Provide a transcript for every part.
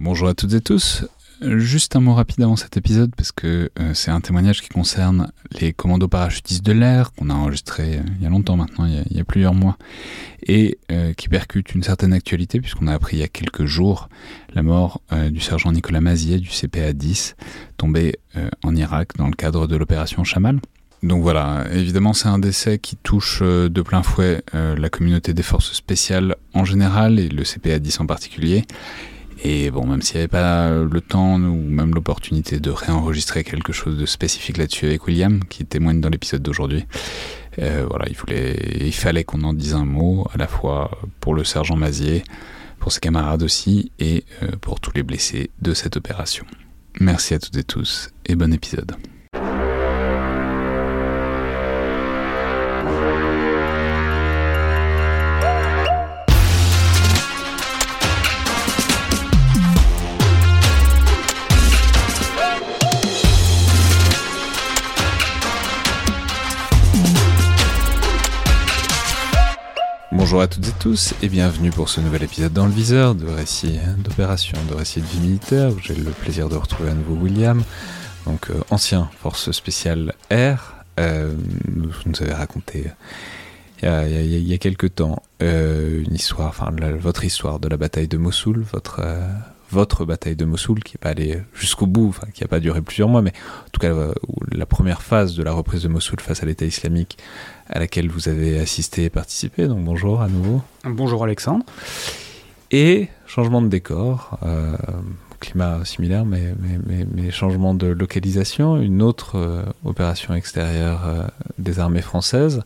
Bonjour à toutes et tous. Juste un mot rapide avant cet épisode parce que euh, c'est un témoignage qui concerne les commandos parachutistes de l'air qu'on a enregistré euh, il y a longtemps maintenant, il y a, plusieurs mois, et euh, qui percute une certaine actualité puisqu'on a appris il y a quelques jours la mort du sergent Nicolas Mazier du CPA 10 tombé en Irak dans le cadre de l'opération Chamal. Donc voilà, évidemment c'est un décès qui touche de plein fouet la communauté des forces spéciales en général et le CPA 10 en particulier. Et bon, même s'il n'y avait pas le temps ou même l'opportunité de réenregistrer quelque chose de spécifique là-dessus avec William, qui témoigne dans l'épisode d'aujourd'hui, euh, voilà, il, il fallait qu'on en dise un mot, à la fois pour le sergent Mazier, pour ses camarades aussi, et euh, pour tous les blessés de cette opération. Merci à toutes et tous, et bon épisode. Bonjour à toutes et tous et bienvenue pour ce nouvel épisode dans le viseur de récits d'opération, de récits de vie militaire j'ai le plaisir de retrouver à nouveau William, donc euh, ancien force spéciale Air. Euh, vous nous avez raconté euh, il y a, quelques temps une histoire, enfin votre histoire de la bataille de Mossoul, votre votre bataille de Mossoul, qui n'est pas allée jusqu'au bout, enfin, qui n'a pas duré plusieurs mois, mais en tout cas la première phase de la reprise de Mossoul face à l'État islamique à laquelle vous avez assisté et participé. Donc bonjour à nouveau. Bonjour Alexandre. Et changement de décor, euh, climat similaire, mais, mais, changement de localisation, une autre euh, opération extérieure euh, des armées françaises.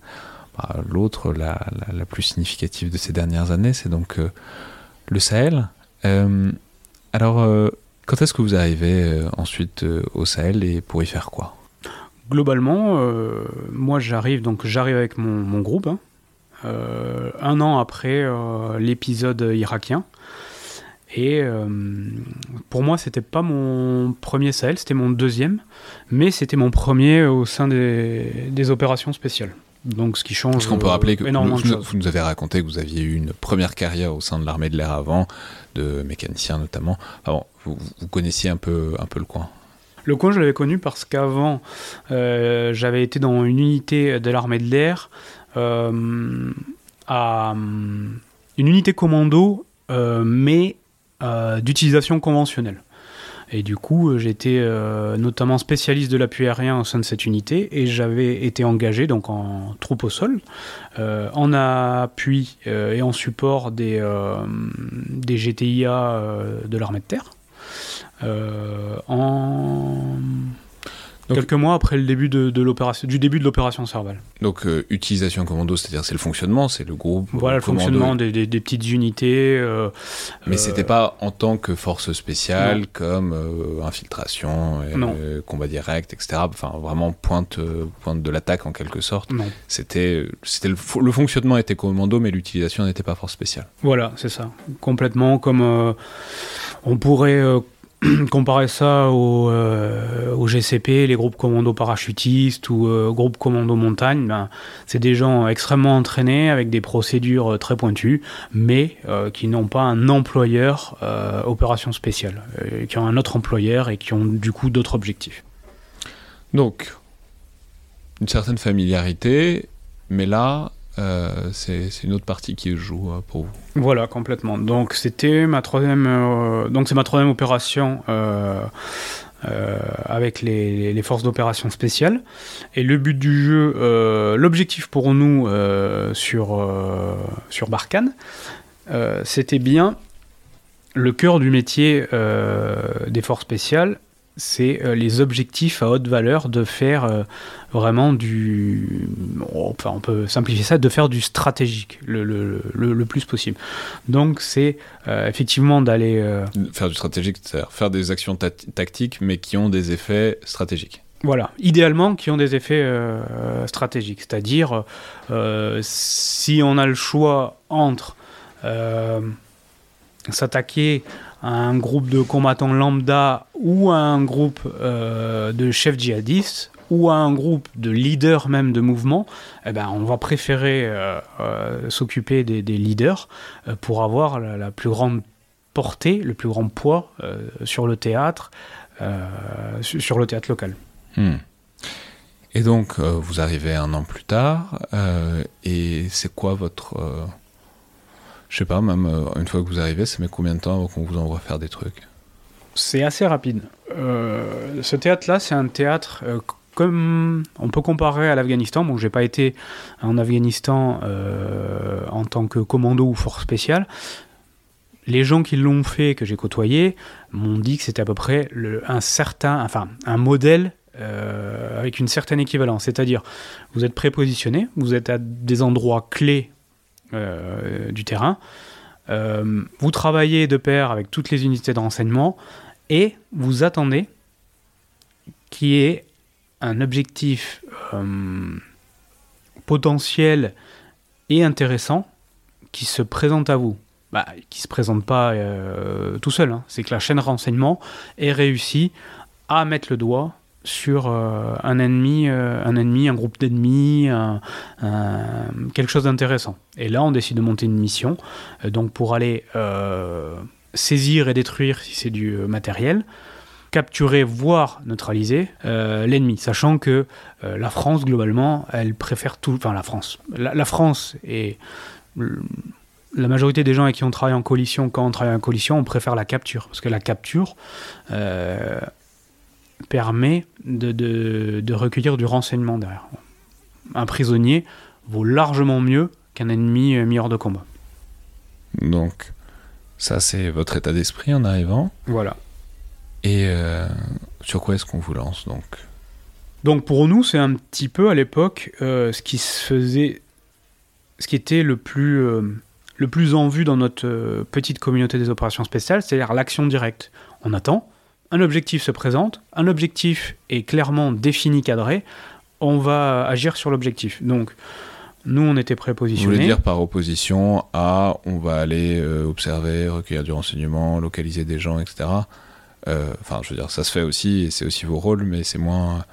Bah, l'autre, la, la, plus significative de ces dernières années, c'est donc le Sahel. Alors, quand est-ce que vous arrivez ensuite au Sahel et pour y faire quoi? Globalement, euh, moi j'arrive donc j'arrive avec mon, groupe hein. euh, un an après euh, l'épisode irakien. Et pour moi, c'était pas mon premier Sahel, c'était mon deuxième, mais c'était mon premier au sein des, opérations spéciales. Donc, ce qui change. Parce qu'on peut rappeler que vous, vous, nous avez raconté que vous aviez eu une première carrière au sein de l'armée de l'air avant, de mécanicien notamment. vous, connaissiez un peu, le coin. Le coin, je l'avais connu parce qu'avant, euh, j'avais été dans une unité de l'armée de l'air, euh, à une unité commando, euh, mais d'utilisation conventionnelle. Et du coup, j'étais notamment spécialiste de l'appui aérien au sein de cette unité et j'avais été engagé donc en troupe au sol, en appui et en support des, des GTIA de l'armée de terre. Euh, quelques mois après le début de, l'opération, du début de l'opération Serval. Donc euh, utilisation commando, c'est-à-dire c'est le fonctionnement, c'est le groupe. Voilà le fonctionnement des, petites unités. Euh, Mais c'était pas en tant que force spéciale comme infiltration, combat direct, etc. Enfin vraiment pointe, pointe de l'attaque en quelque sorte. Non. C'était, c'était le, le, fonctionnement était commando, mais l'utilisation n'était pas force spéciale. Voilà, c'est ça. Complètement comme on pourrait comparer ça au, euh, GCP, les groupes commando parachutistes ou euh, groupes commando montagne, ben, c'est des gens extrêmement entraînés avec des procédures euh, très pointues, mais qui n'ont pas un employeur opération spéciale, qui ont un autre employeur et qui ont du coup d'autres objectifs. Donc, une certaine familiarité, mais là, euh, c'est une autre partie qui joue euh, pour vous. Voilà, complètement. Donc c'était ma troisième, euh, c'est ma troisième opération avec les, les forces d'opération spéciales. Et le but du jeu, l'objectif pour nous sur sur Barkhane, c'était bien le cœur du métier des forces spéciales, c'est euh, les objectifs à haute valeur de faire euh, vraiment du. Enfin, on peut simplifier ça, de faire du stratégique le, le, le, plus possible. Donc, c'est euh, effectivement d'aller. Faire du stratégique, c'est-à-dire faire des actions tactiques, mais qui ont des effets stratégiques. Voilà, idéalement qui ont des effets stratégiques. C'est-à-dire, si on a le choix entre s'attaquer un groupe de combattants lambda ou à un groupe euh, de chefs djihadistes ou à un groupe de leaders même de mouvement, eh ben, on va préférer euh, euh, s'occuper des, leaders pour avoir la, plus grande portée, le plus grand poids sur le théâtre, sur le théâtre local. Hmm. Et donc, vous arrivez un an plus tard, et c'est quoi votre je sais pas, même euh, une fois que vous arrivez, ça met combien de temps avant qu'on vous envoie faire des trucs? C'est assez rapide. Euh, ce théâtre-là, c'est un théâtre euh, comme on peut comparer à l'Afghanistan. Bon, j'ai pas été en Afghanistan en tant que commando ou force spéciale. Les gens qui l'ont fait, que j'ai côtoyé, m'ont dit que c'était à peu près un certain, enfin, un modèle avec une certaine équivalence. C'est-à-dire, vous êtes prépositionné, vous êtes à des endroits clés du terrain. Euh, vous travaillez de pair avec toutes les unités de renseignement et vous attendez qu'il y ait un objectif euh, potentiel et intéressant qui se présente à vous. Bah, qui ne se présente pas tout seul. Hein. C'est que la chaîne renseignement ait réussi à mettre le doigt sur euh, un ennemi, euh, un ennemi, un groupe d'ennemis, quelque chose d'intéressant. Et là, on décide de monter une mission, euh, donc pour aller saisir et détruire, si c'est du matériel, capturer, voire neutraliser l'ennemi, sachant que la France, globalement, elle préfère tout, enfin la France, la, France et la majorité des gens avec qui on travaille en coalition, quand on travaille en coalition, on préfère la capture, parce que la capture, permet de, de, recueillir du renseignement derrière. Un prisonnier vaut largement mieux qu'un ennemi euh, mis hors de combat. Donc, ça, c'est votre état d'esprit en arrivant. Voilà. Et euh, sur quoi est-ce qu'on vous lance donc? Donc, pour nous, c'est un petit peu à l'époque euh, ce qui se faisait, ce qui était le plus, le plus en vue dans notre petite communauté des opérations spéciales, c'est-à-dire l'action directe. On attend, un objectif se présente, un objectif est clairement défini, cadré, on va agir sur l'objectif. Donc, nous, on était prépositionnés. Vous voulez dire par opposition à on va aller euh, observer, recueillir du renseignement, localiser des gens, etc. Euh, enfin, je veux dire, ça se fait aussi, et c'est aussi vos rôles, mais c'est moins,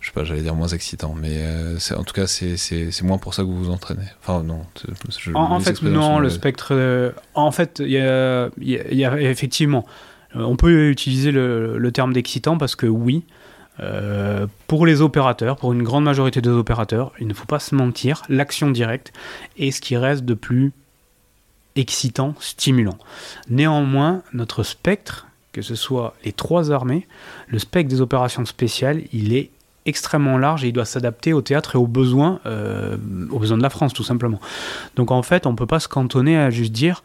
je sais pas, j'allais dire moins excitant, mais euh, en tout cas, c'est moins pour ça que vous vous entraînez. Enfin, non. en, fait, non, le spectre. en fait, il y a effectivement on peut utiliser le, terme d'excitant parce que oui, euh, pour les opérateurs, pour une grande majorité des opérateurs, il ne faut pas se mentir, l'action directe est ce qui reste de plus excitant, stimulant. Néanmoins, notre spectre, que ce soit les trois armées, le spectre des opérations spéciales, il est extrêmement large et il doit s'adapter au théâtre et aux besoins, euh, aux besoins de la France tout simplement. Donc en fait, on ne peut pas se cantonner à juste dire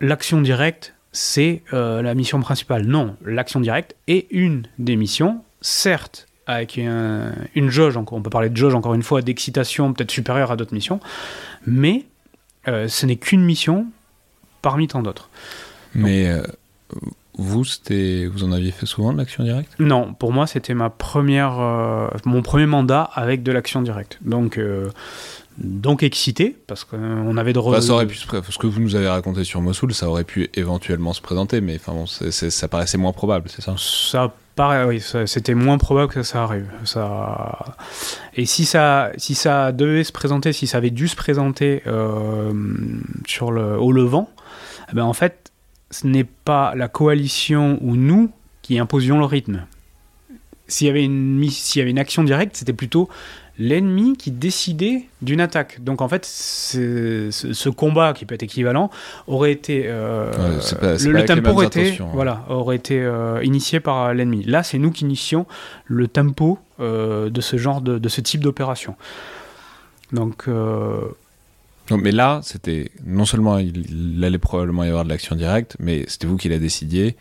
l'action directe, c'est euh, la mission principale. Non, l'action directe est une des missions, certes avec une jauge, on peut parler de jauge encore une fois, d'excitation peut-être supérieure à d'autres missions, mais euh, ce n'est qu'une mission parmi tant d'autres. Mais euh, vous, vous en aviez fait souvent de l'action directe? Non, pour moi c'était ma première, mon premier mandat avec de l'action directe. Donc donc excité parce qu'on avait de bah, ça aurait pu ce que vous nous avez raconté sur Mossoul ça aurait pu éventuellement se présenter mais enfin bon, ça paraissait moins probable c'est ça? Ça paraît oui c'était moins probable que ça arrive ça. Et si ça si ça devait se présenter si ça avait dû se présenter euh, sur le au Levant eh ben en fait ce n'est pas la coalition ou nous qui imposions le rythme. S'il y avait une s'il y avait une action directe c'était plutôt l'ennemi qui décidait d'une attaque. Donc en fait, ce, combat qui peut être équivalent aurait été euh, le, tempo aurait été, voilà, aurait été euh, initié par l'ennemi. Là, c'est nous qui initions le tempo euh, de ce genre de, de ce type d'opération. Donc mais là, c'était non seulement il, allait probablement y avoir de l'action directe, mais c'était vous qui la décidiez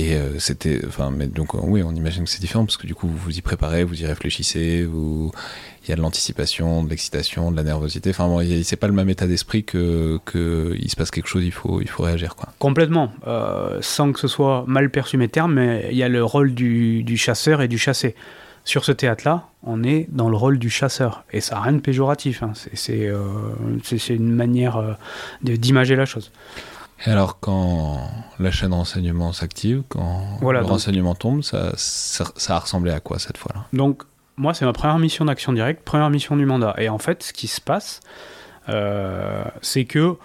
et euh, c'était, enfin, mais donc euh, oui, on imagine que c'est différent parce que du coup vous vous y préparez, vous y réfléchissez, il y a de l'anticipation, de l'excitation, de la nervosité. Enfin, bon, c'est pas le même état d'esprit que, que il se passe quelque chose, il faut, il faut réagir quoi. Complètement, euh, sans que ce soit mal perçu mes termes, mais il y a le rôle du, chasseur et du chassé. Sur ce théâtre-là, on est dans le rôle du chasseur et ça n'a rien de péjoratif. Hein. C'est une manière d'imager la chose. Et alors, quand la chaîne renseignement s'active, quand le renseignement tombe, ça, ça, a ressemblé à quoi cette fois-là? Donc, moi, c'est ma première mission d'action directe, première mission du mandat. Et en fait, ce qui se passe, euh, c'est que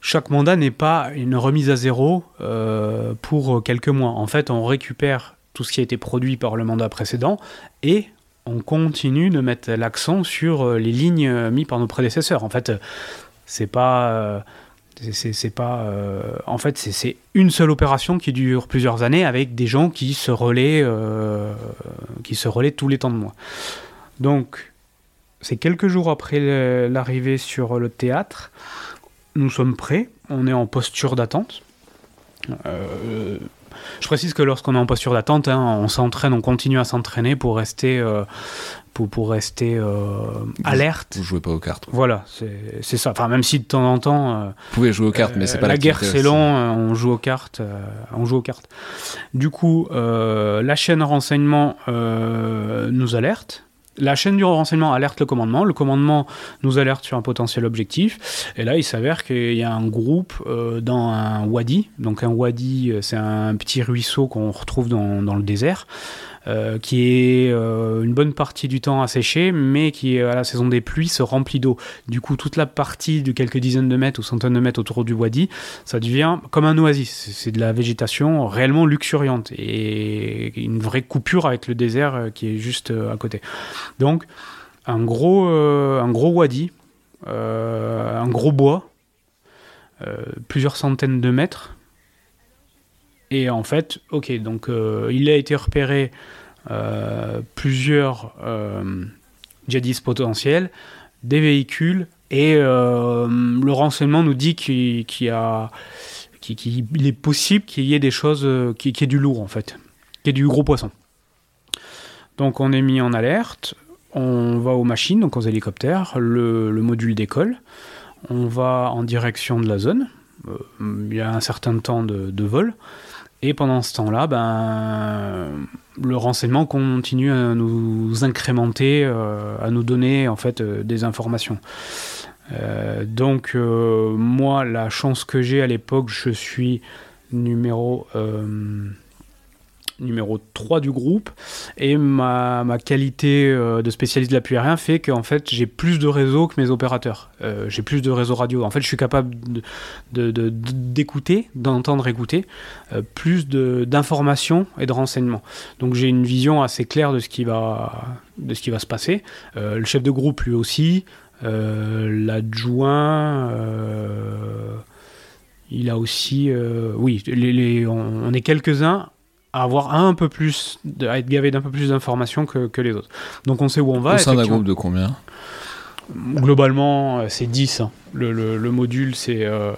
chaque mandat n'est pas une remise à zéro euh, pour quelques mois. En fait, on récupère tout ce qui a été produit par le mandat précédent et on continue de mettre l'accent sur euh, les lignes mises par nos prédécesseurs. En fait, c'est pas. C'est pas. en fait, c'est une seule opération qui dure plusieurs années avec des gens qui se relaient, qui se relaient tous les temps de mois. Donc, c'est quelques jours après l'arrivée sur le théâtre nous sommes prêts, on est en posture d'attente. Euh, je précise que lorsqu'on est en posture d'attente, hein, on s'entraîne, on continue à s'entraîner pour rester, euh, pour, pour, rester euh, alerte. Vous jouez pas aux cartes. Voilà, c'est ça. Enfin, même si de temps en temps. vous pouvez jouer aux cartes, mais c'est pas la guerre, c'est long. on joue aux cartes. on joue aux cartes. Du coup, la chaîne renseignement nous alerte la chaîne du renseignement alerte le commandement, le commandement nous alerte sur un potentiel objectif, et là il s'avère qu'il y a un groupe euh, dans un wadi, donc un wadi euh, c'est un petit ruisseau qu'on retrouve dans, dans, le désert, euh, qui est euh, une bonne partie du temps asséché, mais qui, à la saison des pluies, se remplit d'eau. Du coup, toute la partie de quelques dizaines de mètres ou centaines de mètres autour du wadi, ça devient comme un oasis. C'est de la végétation réellement luxuriante et une vraie coupure avec le désert euh, qui est juste à côté. Donc, un un gros wadi, un gros bois, plusieurs centaines de mètres, et en fait, ok, donc euh, il a été repéré euh, plusieurs euh, djihadistes potentiels, des véhicules, et le renseignement nous dit qu'il est possible qu'il y ait des choses, qu'il y ait du lourd en fait, qu'il y ait du gros poisson. Donc on est mis en alerte, on va aux machines, donc aux hélicoptères, le, module décolle, on va en direction de la zone, il y a un certain temps de vol, et pendant ce temps-là, ben, le renseignement continue à nous incrémenter, euh, à nous donner en fait euh, des informations. Euh, donc moi, la chance que j'ai à l'époque, je suis numéro numéro 3 du groupe. Et ma, ma qualité euh, de spécialiste de l'appui aérien fait qu'en fait, j'ai plus de réseau que mes opérateurs. Euh, j'ai plus de réseau radio. En fait, je suis capable d'écouter, de, de, d'entendre écouter, euh, plus d'informations et de renseignements. Donc j'ai une vision assez claire de ce qui va, de ce qui va se passer. le chef de groupe, lui aussi. L'adjoint il a aussi, oui, les, on, est quelques-uns avoir un peu plus, à être gavé d'un peu plus d'informations que, que, les autres. Donc on sait où on va. Au sein d'un groupe de combien? Globalement, euh, c'est 10. Hein. Le, le, module, c'est euh,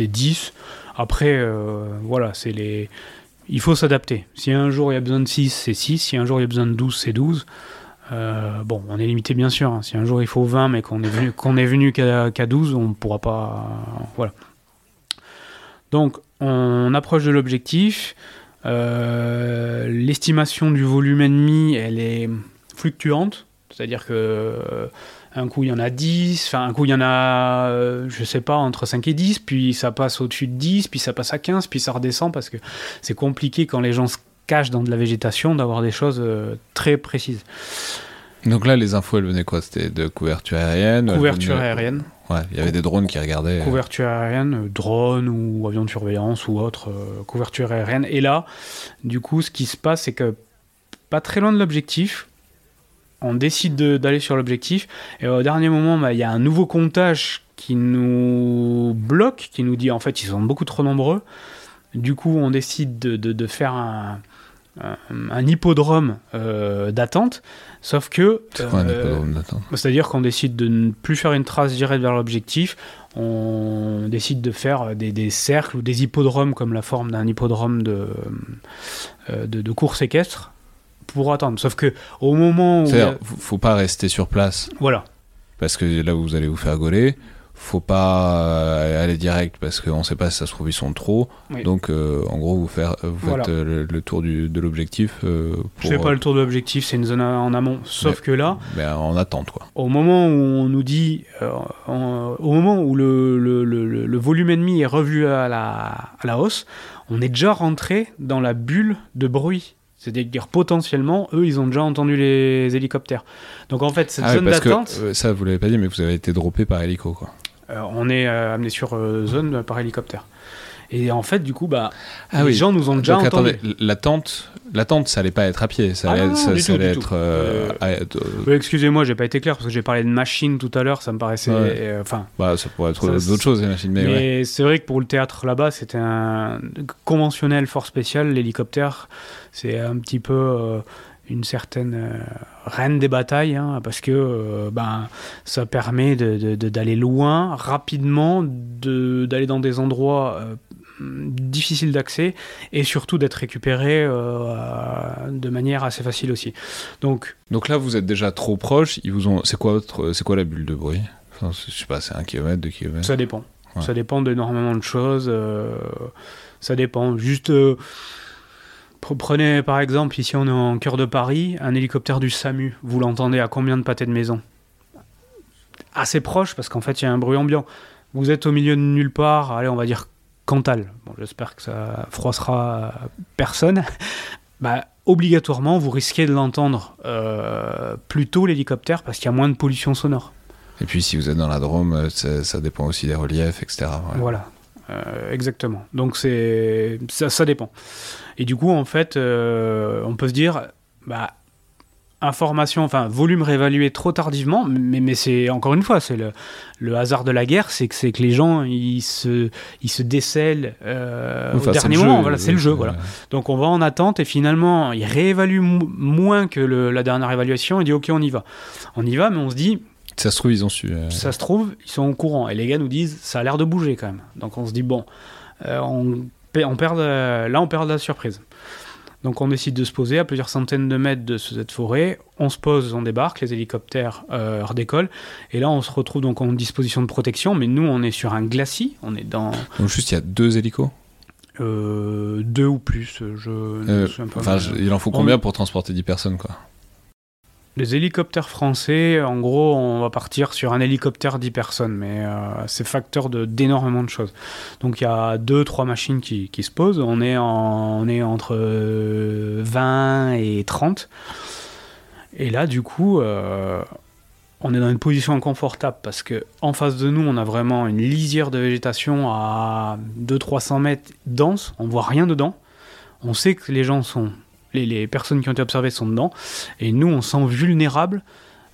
10. Après, euh, voilà, c'est les. Il faut s'adapter. Si un jour il y a besoin de 6, c'est 6. Si un jour il y a besoin de 12, c'est 12. Euh, bon, on est limité bien sûr. Hein. Si un jour il faut 20, mais qu'on est venu, qu'on est venu qu'à 12, on ne pourra pas. voilà. Donc, on approche de l'objectif. Euh, l'estimation du volume ennemi, elle est fluctuante. C'est-à-dire que euh, un coup il y en a 10, enfin un coup il y en a, euh, je sais pas, entre 5 et 10, puis ça passe au-dessus de 10, puis ça passe à 15, puis ça redescend parce que c'est compliqué quand les gens se cachent dans de la végétation d'avoir des choses très précises. Donc là, les infos, elles venaient quoi? C'était de couverture aérienne Couverture aérienne. Ouais, il y avait des drones qui regardaient. Euh. Couverture aérienne, euh, drone ou avion de surveillance ou autre, euh, couverture aérienne. Et là, du coup, ce qui se passe, c'est que pas très loin de l'objectif, on décide d'aller sur l'objectif. Et au dernier moment, bah, il y a un nouveau comptage qui nous bloque, qui nous dit en fait, ils sont beaucoup trop nombreux. Du coup, on décide de, de faire un, un, hippodrome euh, d'attente, sauf que... Euh, c'est-à-dire qu'on décide de ne plus faire une trace directe vers l'objectif, on décide de faire des, cercles ou des hippodromes comme la forme d'un hippodrome de, euh, de, de, course équestre pour attendre. Sauf que au moment où... Il... faut pas rester sur place. Voilà. Parce que là, vous allez vous faire gauler faut pas euh, aller direct parce qu'on ne sait pas si ça se trouve ils sont trop. Donc euh, en gros vous, faire, vous faites euh, le, tour du, de l'objectif. Euh, Je fais pas le tour de l'objectif, c'est une zone en amont. Sauf que là, mais en attente quoi. Au moment où on nous dit, au moment où le, le, le, volume ennemi est revu à la, à la hausse, on est déjà rentré dans la bulle de bruit c'est-à-dire potentiellement, eux, ils ont déjà entendu les hélicoptères. Donc en fait, cette ah zone d'attente. ça, vous l'avez pas dit, mais vous avez été droppé par hélico, quoi. Euh, on est euh, amené sur euh, zone par hélicoptère. Et en fait, du coup, bah, Ah les oui. gens nous ont déjà Donc entendu. attendez, la tente, la tente, ça allait pas être à pied, ça Ah allait, non, ça- du ça tout, allait du être. euh, Euh, euh, Excusez-moi, j'ai pas été clair parce que j'ai parlé de machine tout à l'heure, ça me paraissait. Ouais. Enfin, bah, ça pourrait être d'autres choses, j'imagine, mais, mais, ouais. c'est vrai que pour le théâtre là-bas, c'était un conventionnel fort spécial. L'hélicoptère, c'est un petit peu une certaine euh, reine des batailles, hein, parce que euh, ben, ça permet de- de- de- d'aller loin, rapidement, de- d'aller dans des endroits euh, difficiles d'accès et surtout d'être récupéré euh, de manière assez facile aussi. Donc, Donc là, vous êtes déjà trop proche. Ils vous ont. C'est quoi votre... Quoi la bulle de bruit? Enfin, Je sais pas, c'est un kilomètre, deux kilomètres? Ça dépend. Ouais. Ça dépend d'énormément de choses. ça dépend. Juste, prenez par exemple, ici on est en cœur de Paris, un hélicoptère du SAMU. Vous l'entendez à combien de pâtés de maison? Assez proche parce qu'en fait il y a un bruit ambiant. Vous êtes au milieu de nulle part, allez, on va dire Cantal. Bon, j'espère que ça froissera personne. bah, obligatoirement, vous risquez de l'entendre euh, plus tôt l'hélicoptère parce qu'il y a moins de pollution sonore. Et puis, si vous êtes dans la Drôme, ça, ça dépend aussi des reliefs, etc. ouais. Voilà, Euh, exactement. Donc c'est ça, ça dépend. Et du coup, en fait, euh, on peut se dire, bah, information, enfin volume réévalué trop tardivement, mais, mais c'est encore une fois, c'est le, le hasard de la guerre, c'est que c'est que les gens ils se ils se décèlent euh, Enfin, au dernier moment. jeu, Voilà, c'est le jeu. Voilà. Donc on va en attente et finalement il réévalue mo- moins que le- la dernière évaluation. Il dit ok, on y va, on y va, mais on se dit Ça se trouve, ils ont su. euh, ça se trouve, ils sont au courant. Et les gars nous disent, ça a l'air de bouger quand même. Donc on se dit, bon, euh, on, on perd, de- là on perd de la surprise. Donc on décide de se poser à plusieurs centaines de mètres de cette forêt. On se pose, on débarque, les hélicoptères euh, redécollent. Et là on se retrouve donc en disposition de protection. Mais nous on est sur un glacis, on est dans Donc, juste, il y a deux hélicos? euh, deux ou plus. Je ne Euh, me souviens pas. enfin, mais, je- euh, il en faut on- combien pour transporter 10 personnes, quoi? Les hélicoptères français, en gros, on va partir sur un hélicoptère 10 personnes, mais euh, c'est facteur d'énormément de choses. Donc il y a deux, trois machines qui, qui se posent. On est, en- on est entre euh, 20 et 30. Et là, du coup, euh, on est dans une position inconfortable parce que en face de nous, on a vraiment une lisière de végétation à 200-300 mètres dense. On voit rien dedans. On sait que les gens sont. Les, les personnes qui ont été observées sont dedans. Et nous, on se sent vulnérable.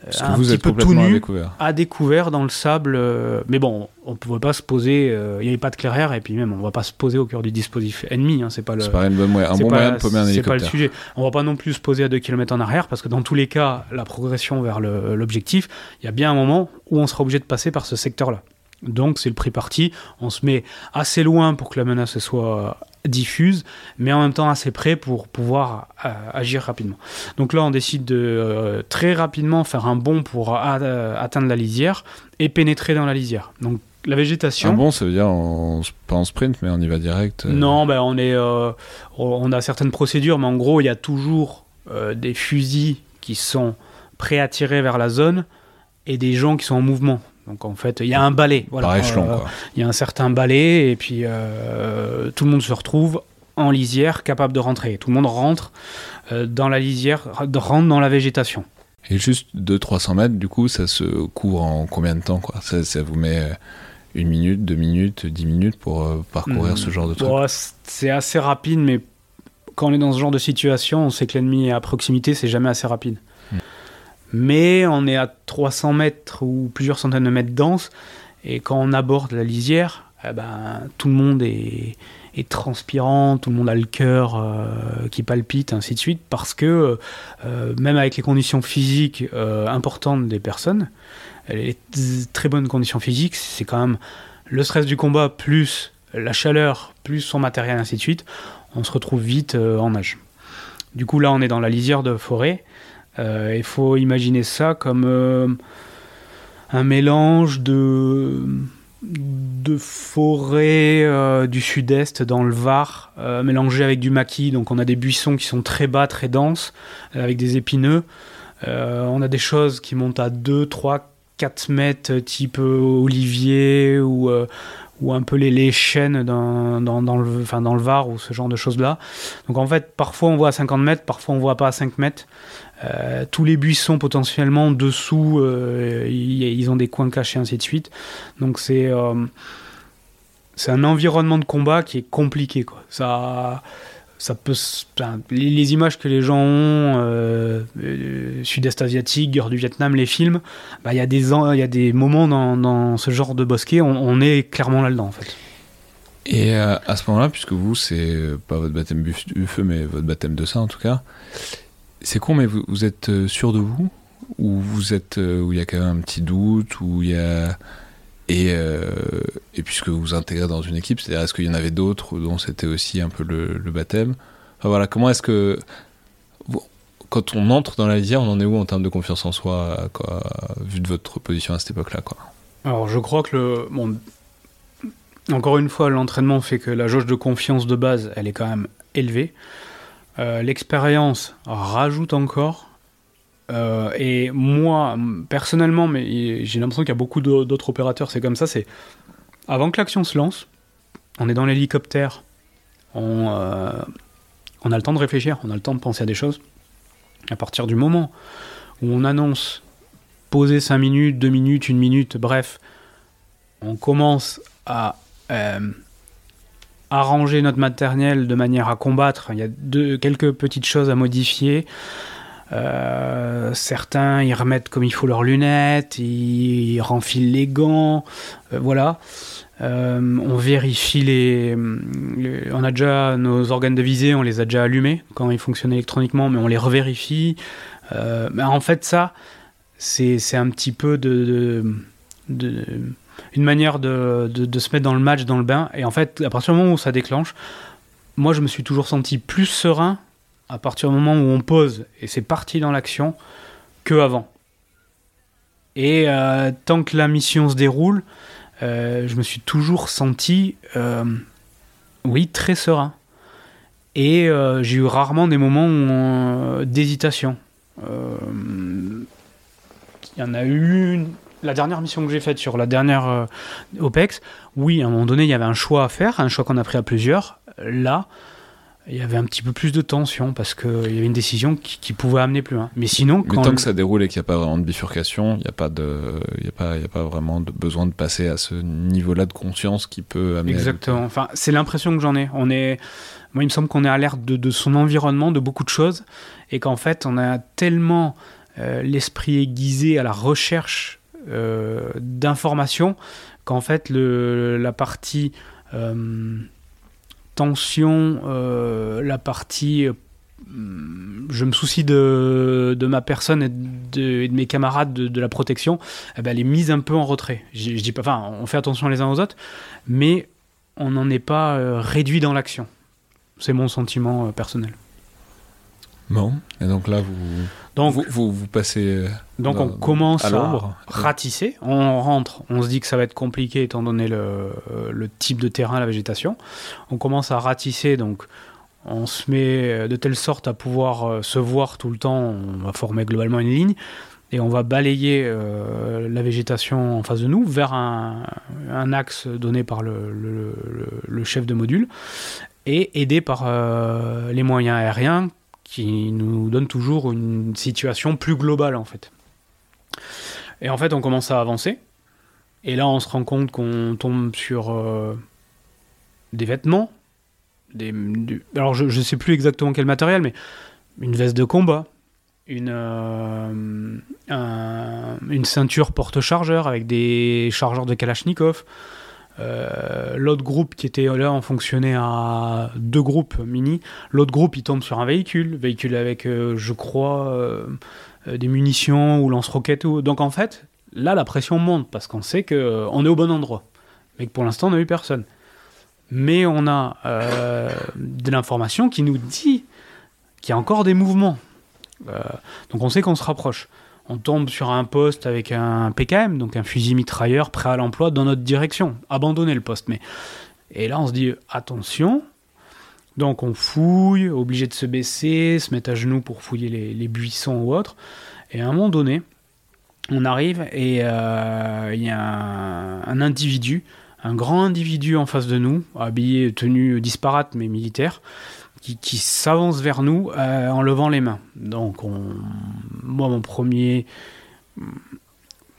euh, Parce un que vous petit êtes peu tout à nu, découvert. à découvert dans le sable. euh, mais bon, on ne pouvait pas se poser. euh, Il n'y avait pas de clairière. Et puis même, on ne va pas se poser au cœur du dispositif ennemi. Hein, c'est pas le. C'est pareil, une bonne moyen- un bon pas- moyen de paumer un pas le sujet. On va pas non plus se poser à 2 km en arrière parce que dans tous les cas, la progression vers l'objectif, il y a bien un moment où on sera obligé de passer par ce secteur-là. Donc c'est le prix parti. On se met assez loin pour que la menace soit diffuse, mais en même temps assez près pour pouvoir euh, agir rapidement. Donc là, on décide de euh, très rapidement faire un bond pour euh, atteindre la lisière et pénétrer dans la lisière. Donc la végétation. Un bon, ça veut dire en- pas en sprint, mais on y va direct. Non, ben on est, on a certaines procédures, mais en gros, il y a toujours des fusils qui sont prêts à tirer vers la zone et des gens qui sont en mouvement. Donc en fait, il y a un balai. Voilà. Par échelon, Euh, quoi. Il y a un certain balai et puis euh, tout le monde se retrouve en lisière, capable de rentrer. Tout le monde rentre euh, dans la lisière, rentre dans la végétation. Et juste 200-300 mètres, du coup, ça se couvre en combien de temps, quoi? Ça, ça vous met une minute, deux minutes, dix minutes pour euh, parcourir Hmm. ce genre de truc? Bon, c'est assez rapide, mais quand on est dans ce genre de situation, on sait que l'ennemi est à proximité, c'est jamais assez rapide. Mais on est à 300 mètres ou plusieurs centaines de mètres dense, et quand on aborde la lisière, eh ben, tout le monde est, transpirant, tout le monde a le cœur euh, qui palpite, ainsi de suite, parce que euh, même avec les conditions physiques euh, importantes des personnes, les très bonnes conditions physiques, c'est quand même le stress du combat plus la chaleur, plus son matériel, ainsi de suite, on se retrouve vite en nage. Du coup, là, on est dans la lisière de forêt. Euh, Il faut imaginer ça comme euh, un mélange de, de forêt euh, du sud-est dans le Var, euh, mélangé avec du maquis. Donc, on a des buissons qui sont très bas, très denses, euh, avec des épineux. On a des choses qui montent à 2, 3, 4 mètres, type olivier ou, ou un peu les, les chaînes dans, dans, le, enfin, dans le Var ou ce genre de choses-là. Donc en fait, parfois on voit à 50 mètres, parfois on voit pas à 5 mètres. Euh, tous les buissons potentiellement dessous, euh, ils, ont des coins cachés, ainsi de suite. Donc c'est euh, un environnement de combat qui est compliqué. Quoi. Ça, ça peut, les, images que les gens ont, euh, euh, sud-est asiatique, guerre du Vietnam, les films, bah, il y, a des il y a des moments dans, dans ce genre de bosquet, on, on est clairement là-dedans en fait. Et euh, à ce moment-là, puisque vous, c'est pas votre baptême du feu, mais votre baptême de ça en tout cas, c'est con, mais vous, êtes sûr de vous? Ou vous êtes. où il y a quand même un petit doute Ou il y a. Et, euh, et puisque vous vous intégrez dans une équipe, c'est-à-dire est-ce qu'il y en avait d'autres dont c'était aussi un peu le, baptême? Enfin voilà, comment est-ce que. Quand on entre dans la lisière, on en est où en termes de confiance en soi, vu de votre position à cette époque-là Alors je crois que le. Encore une fois, l'entraînement fait que la jauge de confiance de base, elle est quand même élevée. Euh, L'expérience rajoute encore. Euh, et moi, personnellement, mais j'ai l'impression qu'il y a beaucoup d'au- d'autres opérateurs, c'est comme ça, c'est avant que l'action se lance, on est dans l'hélicoptère, on, euh, on a le temps de réfléchir, on a le temps de penser à des choses. À partir du moment où on annonce poser 5 minutes, 2 minutes, 1 minute, bref, on commence à euh, arranger notre matériel de manière à combattre. Il y a quelques petites choses à modifier. Euh, certains, ils remettent comme il faut leurs lunettes, ils renfilent les gants, euh, voilà. Euh, on vérifie les, On a déjà nos organes de visée, on les a déjà allumés quand ils fonctionnent électroniquement, mais on les revérifie. Mais en fait, ça, c'est un petit peu de, de- une manière de- de se mettre dans le match, dans le bain. Et en fait, à partir du moment où ça déclenche, moi, je me suis toujours senti plus serein à partir du moment où on pose et c'est parti dans l'action que avant. Et euh, tant que la mission se déroule, euh, je me suis toujours senti, euh, oui, très serein. Et j'ai eu rarement des moments d'hésitation. Il y en a eu une. La dernière mission que j'ai faite sur la dernière OPEX, oui, à un moment donné, il y avait un choix à faire, un choix qu'on a pris à plusieurs. Là, il y avait un petit peu plus de tension parce qu'il y avait une décision qui, qui pouvait amener plus loin. Mais sinon, Mais quand tant le- que ça déroule et qu'il n'y a pas vraiment de bifurcation, il n'y a, pas de- il y a, pas- il y a pas vraiment de besoin de passer à ce niveau-là de conscience qui peut amener. à- Exactement. Enfin, c'est l'impression que j'en ai. On est, moi, il me semble qu'on est alerte de, de son environnement, de beaucoup de choses, et qu'en fait, on a tellement euh, l'esprit aiguisé à la recherche euh, d'informations qu'en fait, le, la partie euh, tension, euh, la partie euh, je me soucie de, ma personne et de, mes camarades de, de la protection, eh ben, elle est mise un peu en retrait. Je, je dis pas, enfin, on fait attention les uns aux autres, mais on n'en est pas euh, réduit dans l'action. C'est mon sentiment euh, personnel. Bon, et donc là, vous, Donc, vous, vous, vous passez euh, donc dans- on commence à ratisser, on rentre, on se dit que ça va être compliqué étant donné le, euh, le type de terrain, la végétation. On commence à ratisser, donc on se met de telle sorte à pouvoir euh, se voir tout le temps, on va former globalement une ligne, et on va balayer euh, la végétation en face de nous vers un, un axe donné par le, le- le- le chef de module, et aidé par euh, les moyens aériens qui nous donnent toujours une situation plus globale en fait. Et en fait, on commence à avancer. Et là, on se rend compte qu'on tombe sur euh, des vêtements. Des, alors, je ne sais plus exactement quel matériel, mais une veste de combat, une, euh, un- une ceinture porte-chargeur avec des chargeurs de Kalachnikov. Euh, L'autre groupe qui était là, on fonctionnait à deux groupes mini. L'autre groupe, il tombe sur un véhicule, véhicule avec, euh, je crois, euh, des munitions ou lance-roquettes. ou- Donc en fait, là, la pression monte parce qu'on sait qu'on est au bon endroit. Mais que pour l'instant, on n'a eu personne. Mais on a de l'information qui nous dit qu'il y a encore des mouvements. Donc on sait qu'on se rapproche. On tombe sur un poste avec un PKM, donc un fusil mitrailleur prêt à l'emploi dans notre direction. Abandonner le poste. Mais... Et là, on se dit attention. Donc on fouille, obligé de se baisser, se mettre à genoux pour fouiller les, buissons ou autre. Et à un moment donné, on arrive et euh, il y a un, un individu un grand individu en face de nous, habillé, tenue disparate mais militaire, qui, s'avance vers nous euh, en levant les mains. Donc, moi, mon premier,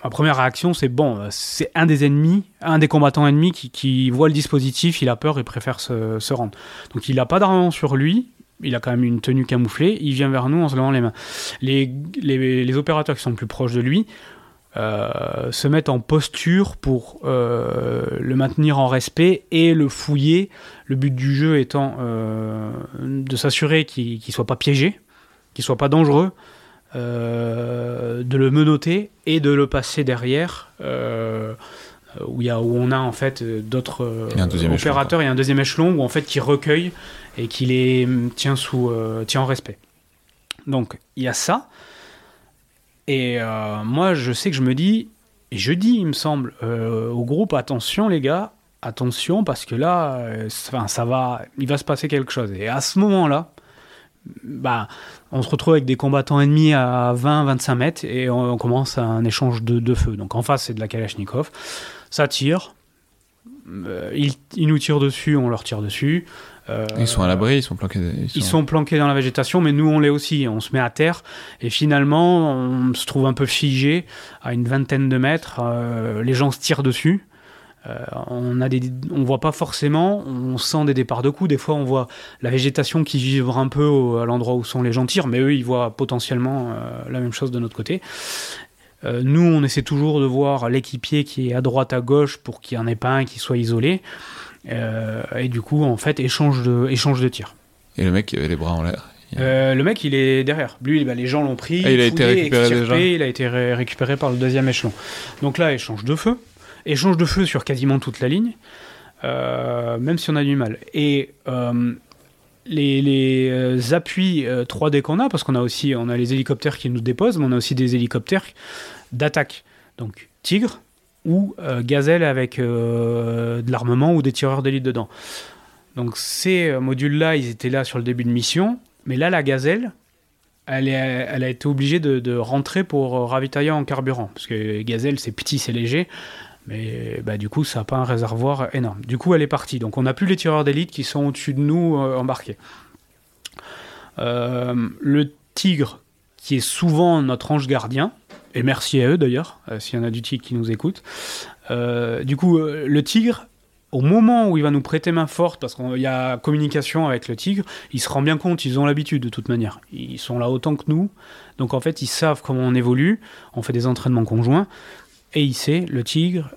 ma première réaction, c'est bon, c'est un des ennemis, un des combattants ennemis qui, voit le dispositif, il a peur et préfère se, rendre. Donc, il n'a pas d'armement sur lui. Il a quand même une tenue camouflée. Il vient vers nous en se levant les mains. Les, les opérateurs qui sont plus proches de lui euh, se mettent en posture pour euh, le maintenir en respect et le fouiller. Le but du jeu étant euh, de s'assurer qu'il ne soit pas piégé, qu'il soit pas dangereux, de le menoter et de le passer derrière. où, y a, où on a en fait d'autres opérateurs et un deuxième échelon où en fait qui recueille et qui les tient sous tient en respect. Donc il y a ça. Et euh, moi, je sais que je me dis, et je dis, il me semble, euh, au groupe, attention les gars, attention, parce que là, euh, ça va, il va se passer quelque chose. Et à ce moment-là, bah, on se retrouve avec des combattants ennemis à 20-25 mètres et on, commence un échange de, de feu. Donc en face, c'est de la Kalachnikov. Ça tire. Ils, ils, nous tirent dessus, on leur tire dessus. Euh, ils sont à l'abri, ils sont planqués. Ils, sont... planqués dans la végétation, mais nous on l'est aussi. On se met à terre et finalement on se trouve un peu figé à une vingtaine de mètres. Euh, les gens se tirent dessus. Euh, on a des, on voit pas forcément, on sent des départs de coups. Des fois, on voit la végétation qui vibre un peu à l'endroit où sont les gens tirent, mais eux, ils voient potentiellement la même chose de notre côté. Nous, on essaie toujours de voir l'équipier qui est à droite, à gauche, pour qu'il n'y en ait pas un qui soit isolé. Euh, et du coup, en fait, échange de, échange de tirs. Et le mec qui avait les bras en l'air euh, le mec, il est derrière. Lui, bah, les gens l'ont pris. Ah, il a été récupéré déjà. Il a été récupéré par le deuxième échelon. Donc là, échange de feu. Échange de feu sur quasiment toute la ligne, euh, même si on a du mal. Et les, les appuis 3D qu'on a, parce qu'on a aussi on a les hélicoptères qui nous déposent, mais on a aussi des hélicoptères d'attaque. Donc Tigre, ou euh, Gazelle avec euh, de l'armement ou des tireurs d'élite dedans. Donc ces euh, modules-là, ils étaient là sur le début de mission, mais là, la Gazelle, elle, est, elle a été obligée de, rentrer pour ravitailler en carburant, parce que Gazelle, c'est petit, c'est léger, mais bah, du coup, ça n'a pas un réservoir énorme. Du coup, elle est partie. Donc on n'a plus les tireurs d'élite qui sont au-dessus de nous embarqués. le Tigre, qui est souvent notre ange gardien, et merci à eux d'ailleurs, euh, s'il y en a du tigre qui nous écoute. Euh, du coup, euh, le tigre, au moment où il va nous prêter main forte, parce qu'il y a communication avec le tigre, il se rend bien compte, ils ont l'habitude de toute manière. Ils sont là autant que nous. Donc en fait, ils savent comment on évolue. On fait des entraînements conjoints. Et il sait, le tigre,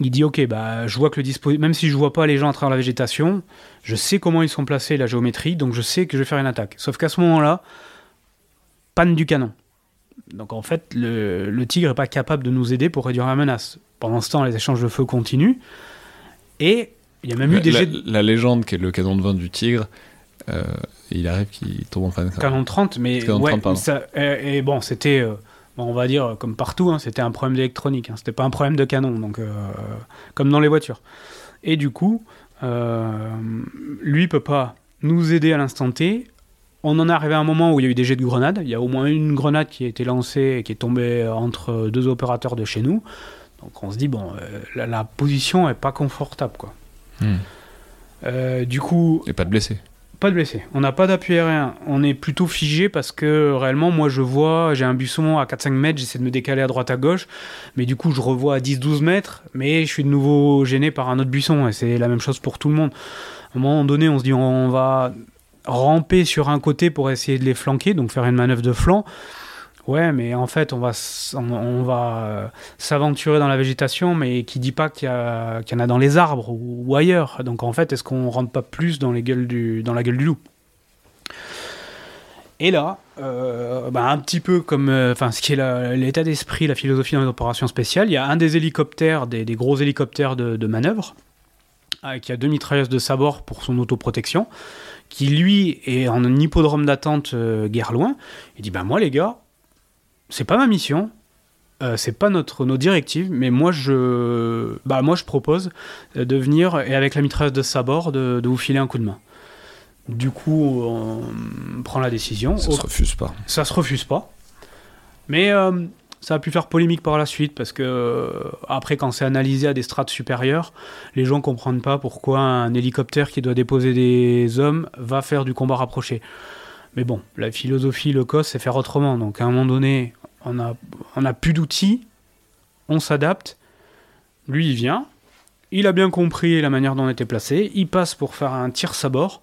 il dit Ok, bah, je vois que le dispositif, même si je vois pas les gens à travers la végétation, je sais comment ils sont placés, la géométrie, donc je sais que je vais faire une attaque. Sauf qu'à ce moment-là, panne du canon. Donc en fait, le, tigre n'est pas capable de nous aider pour réduire la menace. Pendant ce temps, les échanges de feu continuent. Et il y a même eu des la, la, légende qui est le canon de vin du tigre, euh, il arrive qu'il tombe en panne. Canon 30, mais ouais, ça, et, bon, c'était, euh, on va dire, comme partout, hein, c'était un problème d'électronique. Hein, c'était pas un problème de canon, donc euh, comme dans les voitures. Et du coup, lui peut pas nous aider à l'instant T on en est arrivé à un moment où il y a eu des jets de grenades. Il y a au moins une grenade qui a été lancée et qui est tombée entre deux opérateurs de chez nous. Donc on se dit, bon, euh, la, position est pas confortable. quoi. Hmm. Euh, du coup. Et pas de blessés De. On n'a pas d'appui aérien. On est plutôt figé parce que réellement, moi je vois, j'ai un buisson à 4-5 mètres, j'essaie de me décaler à droite à gauche. Mais du coup, je revois à 10-12 mètres. Mais je suis de nouveau gêné par un autre buisson. Et c'est la même chose pour tout le monde. À un moment donné, on se dit, on va ramper sur un côté pour essayer de les flanquer, donc faire une manœuvre de flanc. Ouais, mais en fait, on va, on, va euh, s'aventurer dans la végétation, mais qui dit pas qu'il y, y, en a dans les arbres ou, ailleurs. Donc en fait, est-ce qu'on rentre pas plus dans, les gueules du, dans la gueule du loup? Et là, euh, bah, un petit peu comme euh, ce qui est l'état d'esprit, la philosophie dans les opérations spéciales, il y a un des hélicoptères, des, gros hélicoptères de, manœuvre, qui a deux mitrailleuses de sabord pour son autoprotection qui lui est en un hippodrome d'attente euh, guère loin. Il dit bah moi les gars, c'est pas ma mission, euh, c'est pas notre nos directives, mais moi je bah moi je propose de venir et avec la mitrailleuse de sabord de, de, vous filer un coup de main. Du coup, on prend la décision. Ça se refuse pas. Ça se refuse pas. Mais euh, Ça a pu faire polémique par la suite parce que euh, après, quand c'est analysé à des strates supérieures, les gens comprennent pas pourquoi un hélicoptère qui doit déposer des hommes va faire du combat rapproché. Mais bon, la philosophie, le COS, c'est faire autrement. Donc à un moment donné, on a, on a plus d'outils, on s'adapte. Lui, il vient, il a bien compris la manière dont on était placé, il passe pour faire un tir sabord.